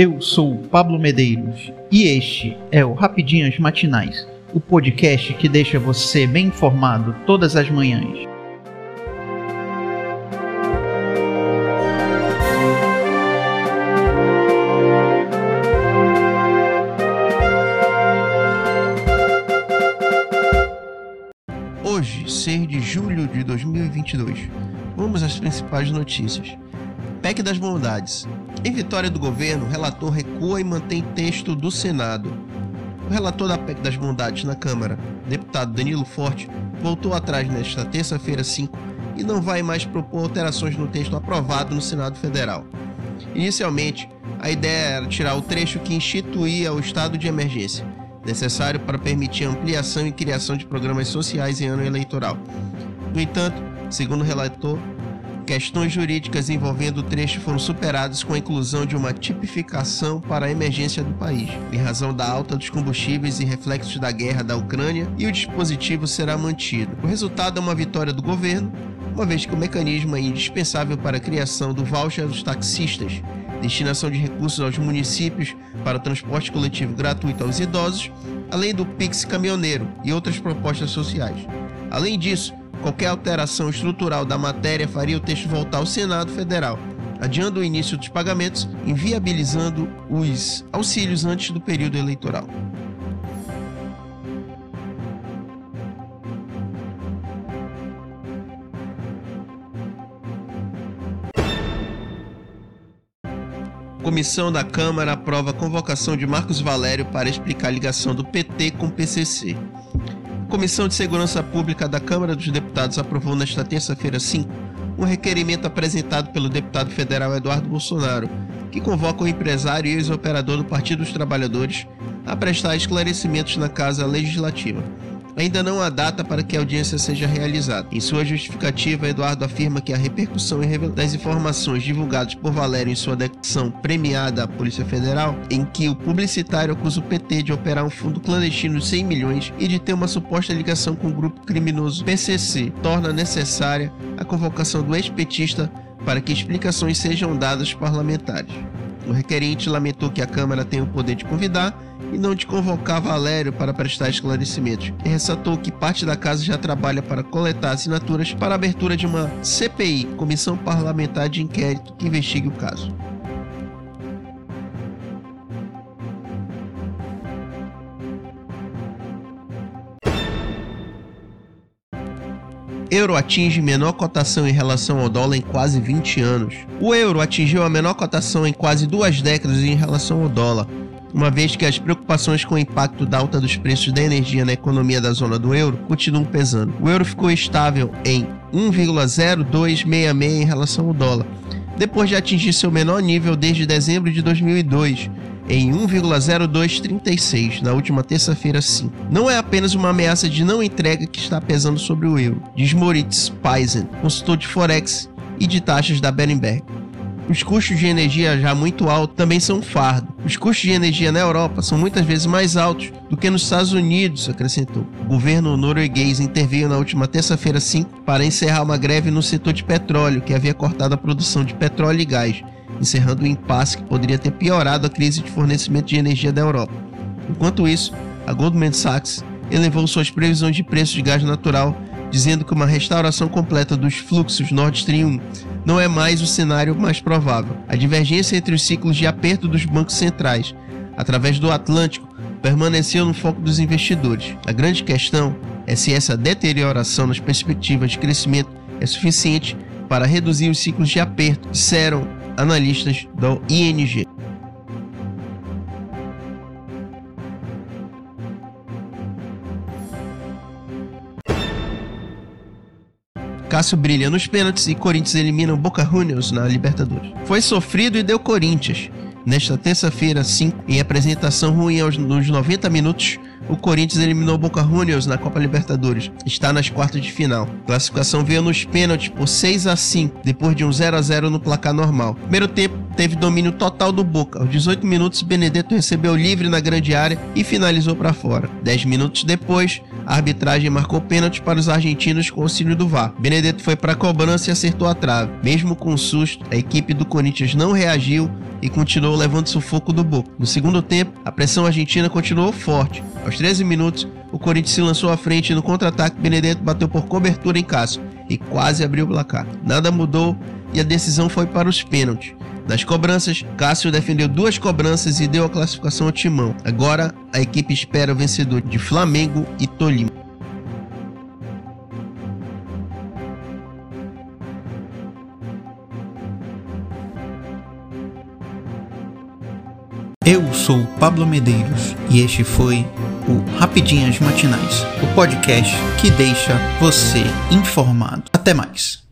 Eu sou Pablo Medeiros e este é o Rapidinhas Matinais, o podcast que deixa você bem informado todas as manhãs. Hoje, 6 de julho de 2022, vamos às principais notícias. PEC das Bondades. Em vitória do governo, o relator recua e mantém texto do Senado. O relator da PEC das Bondades na Câmara, deputado Danilo Forte, voltou atrás nesta terça-feira 5 e não vai mais propor alterações no texto aprovado no Senado Federal. Inicialmente, a ideia era tirar o trecho que instituía o estado de emergência, necessário para permitir ampliação e criação de programas sociais em ano eleitoral. No entanto, segundo o relator, questões jurídicas envolvendo o trecho foram superadas com a inclusão de uma tipificação para a emergência do país, em razão da alta dos combustíveis e reflexos da guerra da Ucrânia, e o dispositivo será mantido. O resultado é uma vitória do governo, uma vez que o mecanismo é indispensável para a criação do voucher dos taxistas, destinação de recursos aos municípios para transporte coletivo gratuito aos idosos, além do Pix caminhoneiro e outras propostas sociais. Além disso, qualquer alteração estrutural da matéria faria o texto voltar ao Senado Federal, adiando o início dos pagamentos, inviabilizando os auxílios antes do período eleitoral. Comissão da Câmara aprova a convocação de Marcos Valério para explicar a ligação do PT com o PCC. Comissão de Segurança Pública da Câmara dos Deputados aprovou nesta terça-feira 5 um requerimento apresentado pelo deputado federal Eduardo Bolsonaro, que convoca o empresário e ex-operador do Partido dos Trabalhadores a prestar esclarecimentos na Casa Legislativa ainda não há data para que a audiência seja realizada. Em sua justificativa, Eduardo afirma que a repercussão das informações divulgadas por Valério em sua declaração premiada à Polícia Federal, em que o publicitário acusa o PT de operar um fundo clandestino de 100 milhões e de ter uma suposta ligação com o grupo criminoso PCC, torna necessária a convocação do ex-petista para que explicações sejam dadas parlamentares. O requerente lamentou que a Câmara tem o poder de convidar e não de convocar Valério para prestar esclarecimentos, e ressaltou que parte da casa já trabalha para coletar assinaturas para a abertura de uma CPI, Comissão Parlamentar de Inquérito, que investigue o caso. Euro atinge menor cotação em relação ao dólar em quase 20 anos. O euro atingiu a menor cotação em quase duas décadas em relação ao dólar, uma vez que as preocupações com o impacto da alta dos preços da energia na economia da zona do euro continuam pesando. O euro ficou estável em 1,0266 em relação ao dólar, depois de atingir seu menor nível desde dezembro de 2002, em 1,0236 na última terça-feira 5. Não é apenas uma ameaça de não entrega que está pesando sobre o euro, diz Moritz Paisen, consultor de Forex e de taxas da Berenberg. Os custos de energia já muito altos também são um fardo. Os custos de energia na Europa são muitas vezes mais altos do que nos Estados Unidos, acrescentou. O governo norueguês interveio na última terça-feira 5 para encerrar uma greve no setor de petróleo, que havia cortado a produção de petróleo e gás, encerrando um impasse que poderia ter piorado a crise de fornecimento de energia da Europa. Enquanto isso, a Goldman Sachs elevou suas previsões de preço de gás natural dizendo que uma restauração completa dos fluxos Nord Stream 1 não é mais o cenário mais provável. A divergência entre os ciclos de aperto dos bancos centrais, através do Atlântico, permaneceu no foco dos investidores. A grande questão é se essa deterioração nas perspectivas de crescimento é suficiente para reduzir os ciclos de aperto, disseram analistas do ING. Cássio brilha nos pênaltis e Corinthians elimina o Boca Juniors na Libertadores. Foi sofrido e deu Corinthians. Nesta terça-feira, 5, em apresentação ruim aos, nos 90 minutos, o Corinthians eliminou o Boca Juniors na Copa Libertadores. Está nas quartas de final. A classificação veio nos pênaltis por 6 a 5, depois de um 0 a 0 no placar normal. Primeiro tempo teve domínio total do Boca. Aos 18 minutos, Benedetto recebeu livre na grande área e finalizou para fora. 10 minutos depois, a arbitragem marcou pênalti para os argentinos com auxílio do VAR. Benedetto foi para a cobrança e acertou a trave. Mesmo com um susto, a equipe do Corinthians não reagiu e continuou levando sufoco do Boca. No segundo tempo, a pressão argentina continuou forte. Aos 13 minutos, o Corinthians se lançou à frente no contra-ataque Benedetto bateu por cobertura em Cássio e quase abriu o placar. Nada mudou e a decisão foi para os pênaltis. Nas cobranças, Cássio defendeu duas cobranças e deu a classificação ao Timão. Agora, a equipe espera o vencedor de Flamengo e Tolima. Eu sou Pablo Medeiros e este foi o Rapidinhas Matinais, o podcast que deixa você informado. Até mais.